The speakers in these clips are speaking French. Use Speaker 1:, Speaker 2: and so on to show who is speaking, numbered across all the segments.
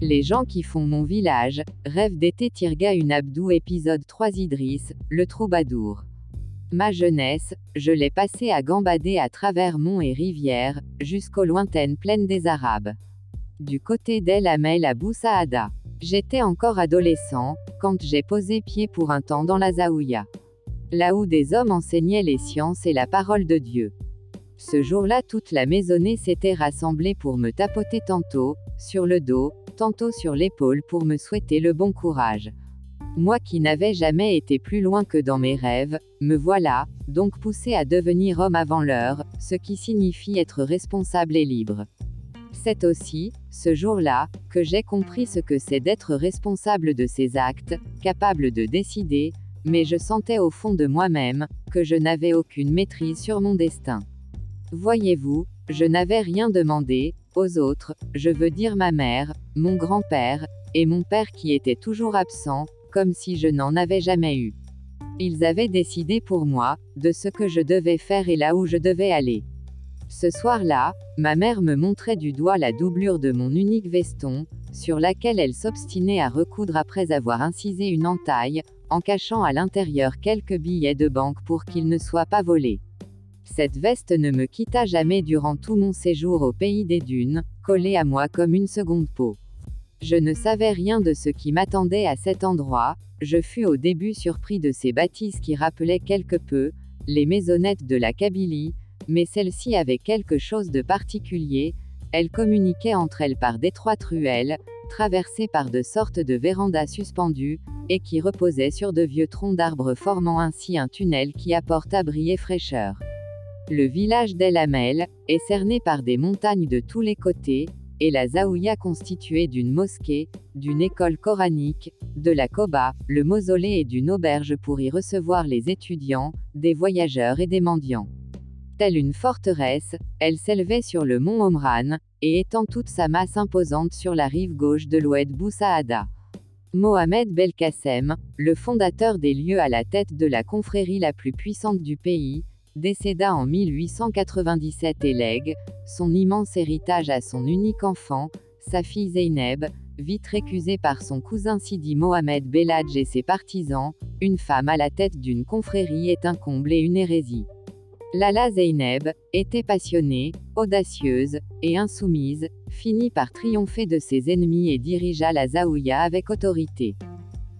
Speaker 1: Les gens qui font mon village, rêvent d'été Tirga une Abdou épisode 3 Idriss, le troubadour. Ma jeunesse, je l'ai passée à gambader à travers monts et rivières, jusqu'aux lointaines plaines des Arabes. Du côté d'El Amel à Boussaada. J'étais encore adolescent, quand j'ai posé pied pour un temps dans la Zaouïa. Là où des hommes enseignaient les sciences et la parole de Dieu. Ce jour-là toute la maisonnée s'était rassemblée pour me tapoter tantôt, sur le dos, tantôt sur l'épaule pour me souhaiter le bon courage. Moi qui n'avais jamais été plus loin que dans mes rêves, me voilà, donc poussé à devenir homme avant l'heure, ce qui signifie être responsable et libre. C'est aussi, ce jour-là, que j'ai compris ce que c'est d'être responsable de ses actes, capable de décider, mais je sentais au fond de moi-même, que je n'avais aucune maîtrise sur mon destin. Voyez-vous, je n'avais rien demandé, aux autres, je veux dire ma mère, mon grand-père, et mon père qui était toujours absent, comme si je n'en avais jamais eu. Ils avaient décidé pour moi, de ce que je devais faire et là où je devais aller. Ce soir-là, ma mère me montrait du doigt la doublure de mon unique veston, sur laquelle elle s'obstinait à recoudre après avoir incisé une entaille, en cachant à l'intérieur quelques billets de banque pour qu'ils ne soient pas volés. Cette veste ne me quitta jamais durant tout mon séjour au pays des dunes, collée à moi comme une seconde peau. Je ne savais rien de ce qui m'attendait à cet endroit, je fus au début surpris de ces bâtisses qui rappelaient quelque peu, les maisonnettes de la Kabylie, mais celle-ci avait quelque chose de particulier, elles communiquaient entre elles par d'étroites ruelles, traversées par de sortes de vérandas suspendues, et qui reposaient sur de vieux troncs d'arbres formant ainsi un tunnel qui apporte abri et fraîcheur. Le village d'El Amel, est cerné par des montagnes de tous les côtés, et la Zaouïa constituée d'une mosquée, d'une école coranique, de la Koba, le mausolée et d'une auberge pour y recevoir les étudiants, des voyageurs et des mendiants. Telle une forteresse, elle s'élevait sur le mont Omran, et étend toute sa masse imposante sur la rive gauche de l'oued Boussaada. Mohamed Belkacem, le fondateur des lieux à la tête de la confrérie la plus puissante du pays, décéda en 1897 et lègue son immense héritage à son unique enfant, sa fille Zeyneb, vite récusée par son cousin Sidi Mohamed Beladj et ses partisans, une femme à la tête d'une confrérie est un comble et une hérésie. Lala Zeyneb, était passionnée, audacieuse, et insoumise, finit par triompher de ses ennemis et dirigea la Zaouïa avec autorité.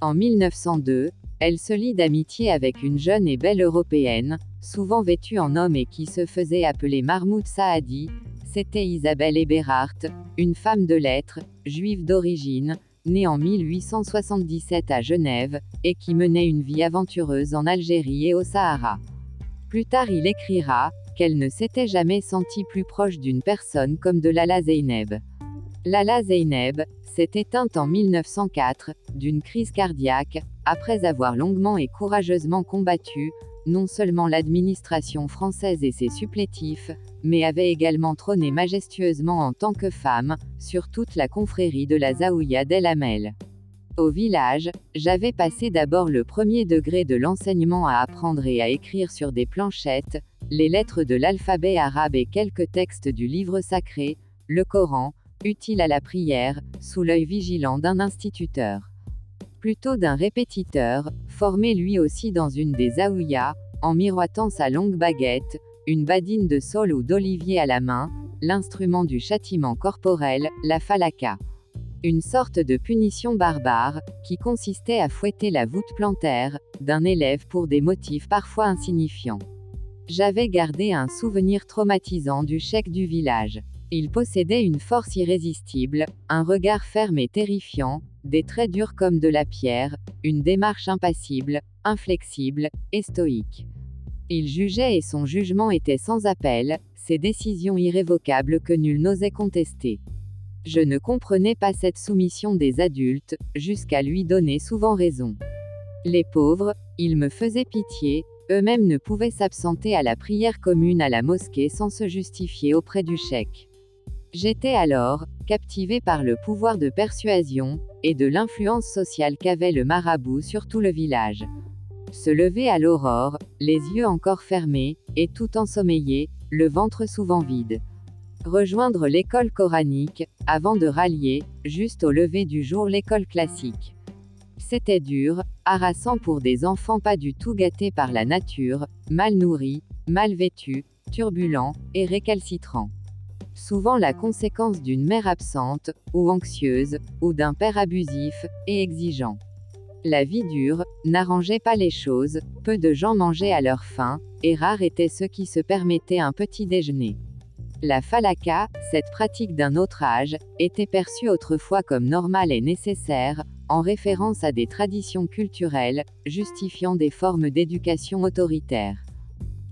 Speaker 1: En 1902, elle se lie d'amitié avec une jeune et belle européenne, souvent vêtue en homme et qui se faisait appeler Mahmoud Saadi, c'était Isabelle Eberhardt, une femme de lettres, juive d'origine, née en 1877 à Genève, et qui menait une vie aventureuse en Algérie et au Sahara. Plus tard il écrira, qu'elle ne s'était jamais sentie plus proche d'une personne comme de Lala Zeyneb. Lala Zeyneb, s'est éteinte en 1904, d'une crise cardiaque, après avoir longuement et courageusement combattu, non seulement l'administration française et ses supplétifs, mais avait également trôné majestueusement en tant que femme, sur toute la confrérie de la Zaouïa d'El Amel. Au village, j'avais passé d'abord le premier degré de l'enseignement à apprendre et à écrire sur des planchettes, les lettres de l'alphabet arabe et quelques textes du livre sacré, le Coran, utile à la prière, sous l'œil vigilant d'un instituteur. Plutôt d'un répétiteur, formé lui aussi dans une des aouyas, en miroitant sa longue baguette, une badine de saule ou d'olivier à la main, l'instrument du châtiment corporel, la falaka une sorte de punition barbare, qui consistait à fouetter la voûte plantaire, d'un élève pour des motifs parfois insignifiants. J'avais gardé un souvenir traumatisant du chèque du village. Il possédait une force irrésistible, un regard ferme et terrifiant, des traits durs comme de la pierre, une démarche impassible, inflexible, et stoïque. Il jugeait et son jugement était sans appel, ses décisions irrévocables que nul n'osait contester. Je ne comprenais pas cette soumission des adultes, jusqu'à lui donner souvent raison. Les pauvres, ils me faisaient pitié, eux-mêmes ne pouvaient s'absenter à la prière commune à la mosquée sans se justifier auprès du cheikh. J'étais alors, captivé par le pouvoir de persuasion, et de l'influence sociale qu'avait le marabout sur tout le village. Se lever à l'aurore, les yeux encore fermés, et tout ensommeillé, le ventre souvent vide Rejoindre l'école coranique, avant de rallier, juste au lever du jour l'école classique. C'était dur, harassant pour des enfants pas du tout gâtés par la nature, mal nourris, mal vêtus, turbulents, et récalcitrants. Souvent la conséquence d'une mère absente, ou anxieuse, ou d'un père abusif, et exigeant. La vie dure, n'arrangeait pas les choses, peu de gens mangeaient à leur faim, et rares étaient ceux qui se permettaient un petit déjeuner. La falaka, cette pratique d'un autre âge, était perçue autrefois comme normale et nécessaire, en référence à des traditions culturelles, justifiant des formes d'éducation autoritaire.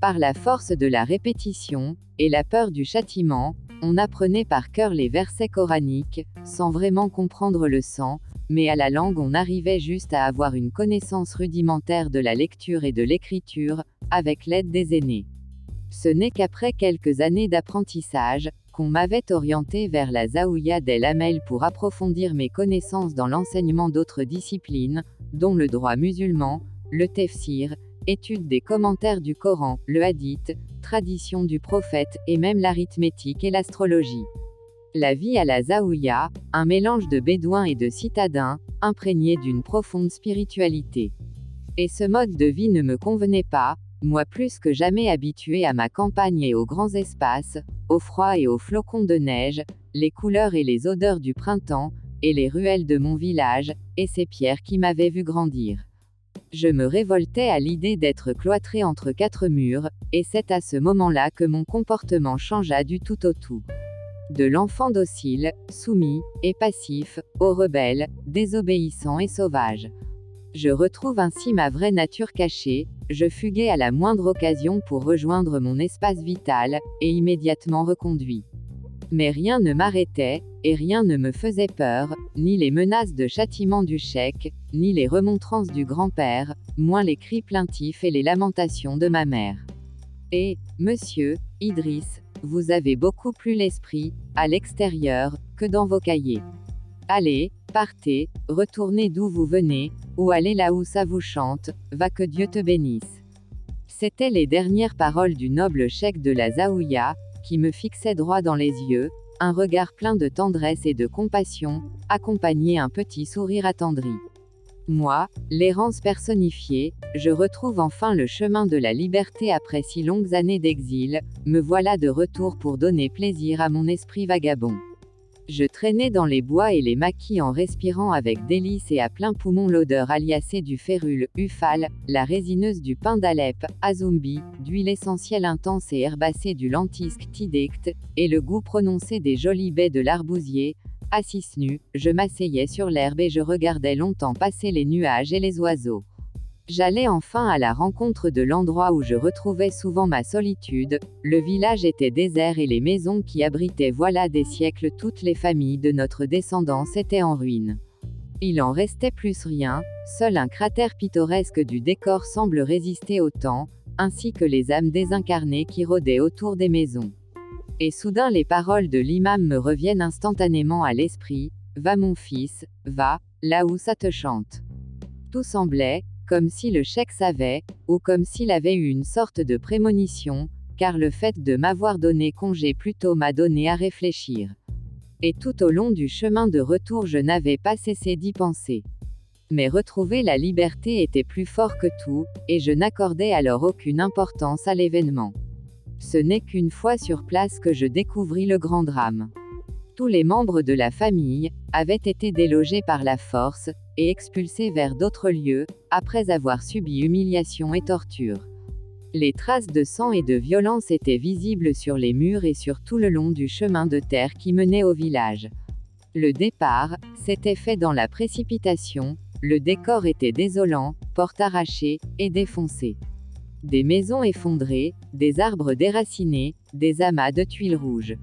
Speaker 1: Par la force de la répétition, et la peur du châtiment, on apprenait par cœur les versets coraniques, sans vraiment comprendre le sens, mais à la langue on arrivait juste à avoir une connaissance rudimentaire de la lecture et de l'écriture, avec l'aide des aînés. Ce n'est qu'après quelques années d'apprentissage, qu'on m'avait orienté vers la Zaouya del Hamel pour approfondir mes connaissances dans l'enseignement d'autres disciplines, dont le droit musulman, le tefsir, étude des commentaires du Coran, le hadith, tradition du prophète, et même l'arithmétique et l'astrologie. La vie à la Zaouya, un mélange de bédouins et de citadins, imprégné d'une profonde spiritualité. Et ce mode de vie ne me convenait pas, moi plus que jamais habitué à ma campagne et aux grands espaces, au froid et aux flocons de neige, les couleurs et les odeurs du printemps, et les ruelles de mon village, et ces pierres qui m'avaient vu grandir. Je me révoltais à l'idée d'être cloîtré entre quatre murs, et c'est à ce moment-là que mon comportement changea du tout au tout de l'enfant docile, soumis, et passif, au rebelle, désobéissant et sauvage. Je retrouve ainsi ma vraie nature cachée, je fuguais à la moindre occasion pour rejoindre mon espace vital, et immédiatement reconduit. Mais rien ne m'arrêtait, et rien ne me faisait peur, ni les menaces de châtiment du chèque, ni les remontrances du grand-père, moins les cris plaintifs et les lamentations de ma mère. Et, monsieur, Idriss, vous avez beaucoup plus l'esprit, à l'extérieur, que dans vos cahiers. Allez, partez, retournez d'où vous venez, ou allez là où ça vous chante, va que Dieu te bénisse. C'étaient les dernières paroles du noble cheikh de la Zaouya, qui me fixait droit dans les yeux, un regard plein de tendresse et de compassion, accompagné un petit sourire attendri. Moi, l'errance personnifiée, je retrouve enfin le chemin de la liberté après si longues années d'exil, me voilà de retour pour donner plaisir à mon esprit vagabond. Je traînais dans les bois et les maquis en respirant avec délice et à plein poumon l'odeur aliacée du férule, ufal, la résineuse du pain d'Alep, azumbi, d'huile essentielle intense et herbacée du lentisque tidect, et le goût prononcé des jolies baies de l'arbousier, Assis nu, je m'asseyais sur l'herbe et je regardais longtemps passer les nuages et les oiseaux. J'allais enfin à la rencontre de l'endroit où je retrouvais souvent ma solitude, le village était désert et les maisons qui abritaient voilà des siècles toutes les familles de notre descendance étaient en ruine. Il en restait plus rien, seul un cratère pittoresque du décor semble résister au temps, ainsi que les âmes désincarnées qui rôdaient autour des maisons. Et soudain les paroles de l'imam me reviennent instantanément à l'esprit, Va mon fils, va, là où ça te chante. Tout semblait, comme si le chèque savait, ou comme s'il avait eu une sorte de prémonition, car le fait de m'avoir donné congé plutôt m'a donné à réfléchir. Et tout au long du chemin de retour je n'avais pas cessé d'y penser. Mais retrouver la liberté était plus fort que tout, et je n'accordais alors aucune importance à l'événement. Ce n'est qu'une fois sur place que je découvris le grand drame. Tous les membres de la famille avaient été délogés par la force et expulsés vers d'autres lieux, après avoir subi humiliation et torture. Les traces de sang et de violence étaient visibles sur les murs et sur tout le long du chemin de terre qui menait au village. Le départ s'était fait dans la précipitation, le décor était désolant, porte arrachée et défoncée. Des maisons effondrées, des arbres déracinés, des amas de tuiles rouges.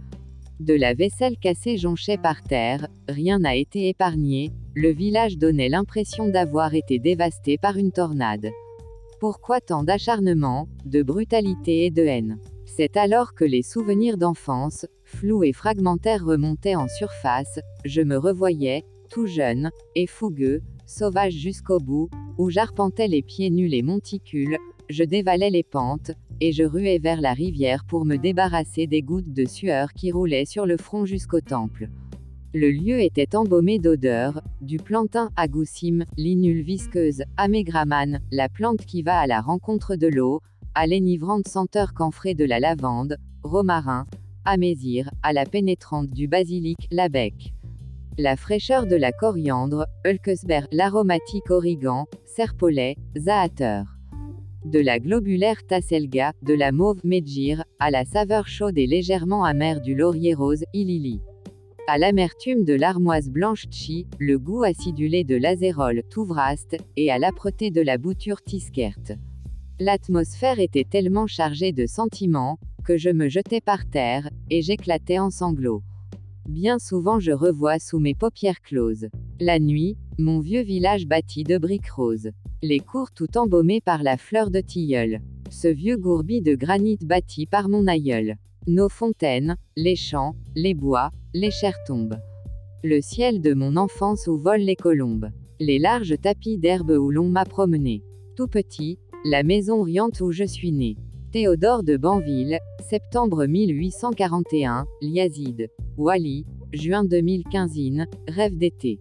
Speaker 1: De la vaisselle cassée jonchait par terre, rien n'a été épargné, le village donnait l'impression d'avoir été dévasté par une tornade. Pourquoi tant d'acharnement, de brutalité et de haine? C'est alors que les souvenirs d'enfance, flous et fragmentaires remontaient en surface, je me revoyais, tout jeune, et fougueux, sauvage jusqu'au bout, où j'arpentais les pieds nus les monticules, je dévalais les pentes, et je ruais vers la rivière pour me débarrasser des gouttes de sueur qui roulaient sur le front jusqu'au temple. Le lieu était embaumé d'odeurs, du plantain agoussime, l'inule visqueuse, amégraman, la plante qui va à la rencontre de l'eau, à l'énivrante senteur camphrée de la lavande, romarin, amésir, à la pénétrante du basilic, l'abec. La fraîcheur de la coriandre, Hulkesberg, l'aromatique origan, serpolet, zaater. De la globulaire tasselga, de la mauve medjir, à la saveur chaude et légèrement amère du laurier rose, ilili. À l'amertume de l'armoise blanche chi, le goût acidulé de l'azérol touvraste, et à l'âpreté de la bouture tiskert. L'atmosphère était tellement chargée de sentiments, que je me jetais par terre, et j'éclatais en sanglots. Bien souvent je revois sous mes paupières closes. La nuit, mon vieux village bâti de briques roses. Les cours tout embaumés par la fleur de tilleul. Ce vieux gourbi de granit bâti par mon aïeul. Nos fontaines, les champs, les bois, les chères tombes. Le ciel de mon enfance où volent les colombes. Les larges tapis d'herbe où l'on m'a promené. Tout petit, la maison riante où je suis né. Théodore de Banville, septembre 1841, Liazide. Wally, juin 2015 Rêve d'été.